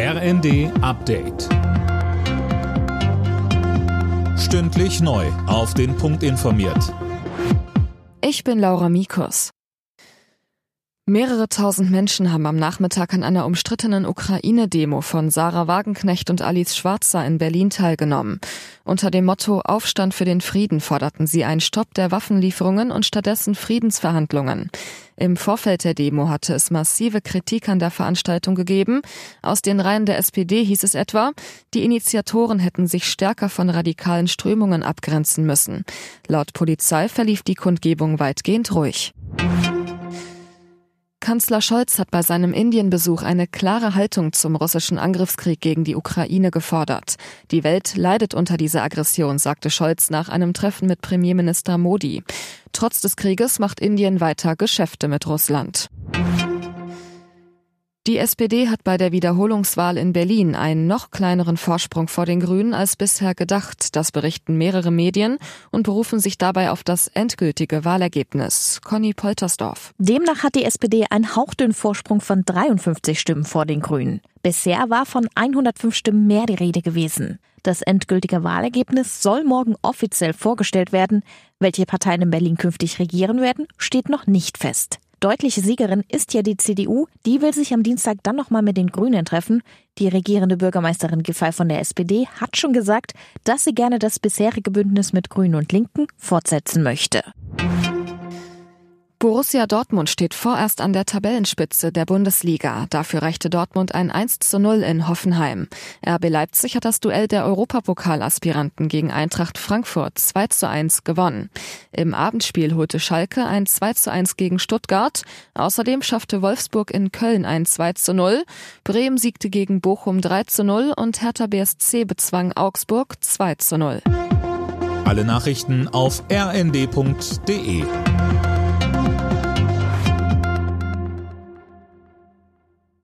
RND Update. Stündlich neu. Auf den Punkt informiert. Ich bin Laura Mikus. Mehrere tausend Menschen haben am Nachmittag an einer umstrittenen Ukraine-Demo von Sarah Wagenknecht und Alice Schwarzer in Berlin teilgenommen. Unter dem Motto Aufstand für den Frieden forderten sie einen Stopp der Waffenlieferungen und stattdessen Friedensverhandlungen. Im Vorfeld der Demo hatte es massive Kritik an der Veranstaltung gegeben. Aus den Reihen der SPD hieß es etwa, die Initiatoren hätten sich stärker von radikalen Strömungen abgrenzen müssen. Laut Polizei verlief die Kundgebung weitgehend ruhig. Kanzler Scholz hat bei seinem Indienbesuch eine klare Haltung zum russischen Angriffskrieg gegen die Ukraine gefordert. Die Welt leidet unter dieser Aggression, sagte Scholz nach einem Treffen mit Premierminister Modi. Trotz des Krieges macht Indien weiter Geschäfte mit Russland. Die SPD hat bei der Wiederholungswahl in Berlin einen noch kleineren Vorsprung vor den Grünen als bisher gedacht. Das berichten mehrere Medien und berufen sich dabei auf das endgültige Wahlergebnis. Conny Poltersdorf. Demnach hat die SPD einen hauchdünnen Vorsprung von 53 Stimmen vor den Grünen. Bisher war von 105 Stimmen mehr die Rede gewesen. Das endgültige Wahlergebnis soll morgen offiziell vorgestellt werden. Welche Parteien in Berlin künftig regieren werden, steht noch nicht fest. Deutliche Siegerin ist ja die CDU. Die will sich am Dienstag dann nochmal mit den Grünen treffen. Die regierende Bürgermeisterin Giffey von der SPD hat schon gesagt, dass sie gerne das bisherige Bündnis mit Grünen und Linken fortsetzen möchte. Borussia Dortmund steht vorerst an der Tabellenspitze der Bundesliga. Dafür reichte Dortmund ein 1 zu 0 in Hoffenheim. RB Leipzig hat das Duell der Europapokalaspiranten gegen Eintracht Frankfurt 2 zu 1 gewonnen. Im Abendspiel holte Schalke ein 2 zu 1 gegen Stuttgart. Außerdem schaffte Wolfsburg in Köln ein 2 zu 0. Bremen siegte gegen Bochum 3 zu 0 und Hertha BSC bezwang Augsburg 2 zu 0. Alle Nachrichten auf rnd.de